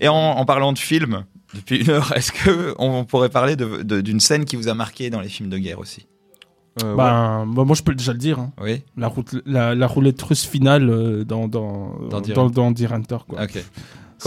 Et en, en parlant de films, depuis une heure, est-ce que on pourrait parler de- de- d'une scène qui vous a marqué dans les films de guerre aussi? Euh, ouais. Ben, bah, moi, je peux déjà le dire. hein. Oui. La, route, la, la roulette russe finale euh, dans, dans, Dans dans, Deer dans, Hunter. dans quoi. Ok. Ça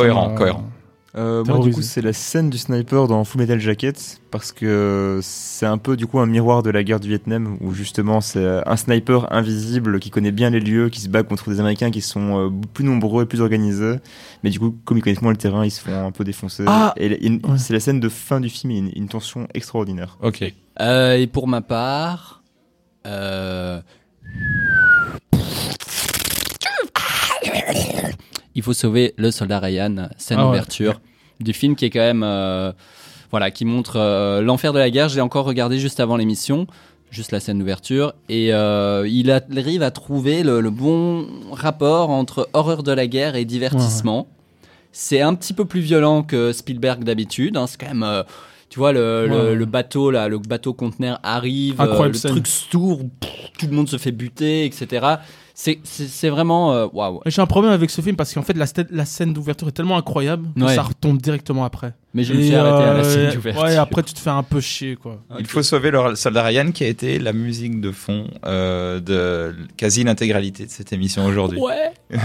Cohérent, cohérent. Euh, moi, du coup, c'est la scène du sniper dans Full Metal Jacket, parce que c'est un peu, du coup, un miroir de la guerre du Vietnam, où justement, c'est un sniper invisible qui connaît bien les lieux, qui se bat contre des Américains qui sont euh, plus nombreux et plus organisés. Mais du coup, comme ils connaissent moins le terrain, ils se font un peu défoncer. Ah et Ouais. c'est la scène de fin du film, une, une tension extraordinaire. Ok. Euh, et pour ma part, euh, il faut sauver le soldat Ryan, scène Ah ouais. d'ouverture du film qui est quand même, euh, voilà, qui montre euh, l'enfer de la guerre. Je l'ai encore regardé juste avant l'émission, juste la scène d'ouverture, et euh, il arrive à trouver le, le bon rapport entre horreur de la guerre et divertissement. C'est un petit peu plus violent que Spielberg d'habitude. hein. C'est quand même, tu vois, le, le- Ouais. le bateau là, le bateau conteneur arrive, euh, Incroyable le scène. truc pff, tout le monde se fait buter, etc. C'est- vraiment euh, waouh. Et J'ai un problème avec ce film parce qu'en fait, la, scène d'ouverture est tellement incroyable que Ouais. ça retombe directement après. Mais je me suis arrêté à la euh, scène d'ouverture. Ouais, après, tu te fais un peu chier, quoi. Il faut sauver le soldat Ryan qui a été la musique de fond euh, de quasi l'intégralité de cette émission aujourd'hui. Ouais.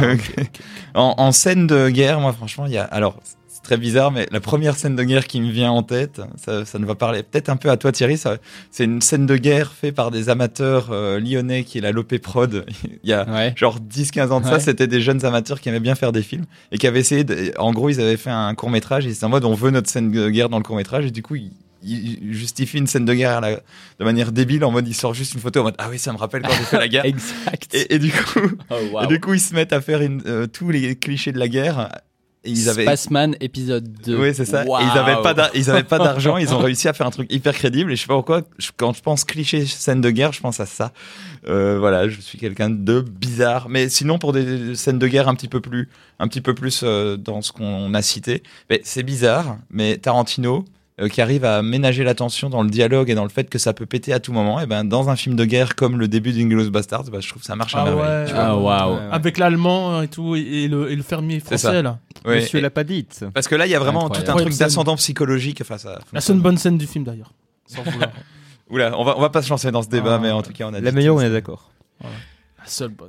en, en scène de guerre, moi franchement, il y a alors c'est très bizarre, mais la première scène de guerre qui me vient en tête, ça, ça ne va parler peut-être un peu à toi Thierry. ça- C'est une scène de guerre faite par des amateurs euh, lyonnais qui est la Lopé Prod. Il y a Ouais. genre 10-15 ans de ça, c'était des jeunes amateurs qui aimaient bien faire des films et qui avaient essayé. De, en gros, ils avaient fait un court métrage et c'est en mode on veut notre scène de guerre dans le court métrage et du coup ils il justifie une scène de guerre la- de manière débile en mode il sort juste une photo en mode ah oui ça me rappelle quand j'ai fait la guerre Exact. et, et du coup Oh, et du coup, ils se mettent à faire une- euh, tous les clichés de la guerre. Ils avaient. Spaceman épisode 2. Oui, c'est ça. Ils avaient pas d'ar- ils avaient pas d'argent. ils ont réussi à faire un truc hyper crédible. Et je sais pas pourquoi. je- quand je pense cliché scène de guerre, je pense à ça. Euh, voilà, je suis quelqu'un de bizarre. Mais sinon, pour des scènes de guerre un petit peu plus, un petit peu plus euh, dans ce qu'on a cité, mais c'est bizarre. Mais Tarantino. Euh, qui arrive à ménager l'attention dans le dialogue et dans le fait que ça peut péter à tout moment, et ben dans un film de guerre comme le début d'Inglourious Bastards, bah, je trouve que ça marche à Ah merveille. ouais. tu vois. Ah. Ouais. Avec l'allemand et tout, et, et le, et le fermier français, là. Ouais, Monsieur l'a pas dite. Parce que là, il y a vraiment Incroyable. tout un truc d'ascendant psychologique. Enfin, ça La seule bonne scène du film, d'ailleurs. Sans vouloir. Oula, on va, on va pas se lancer dans ce débat, Ah. mais en tout cas, on a La dit meilleure, on est d'accord. La seule bonne.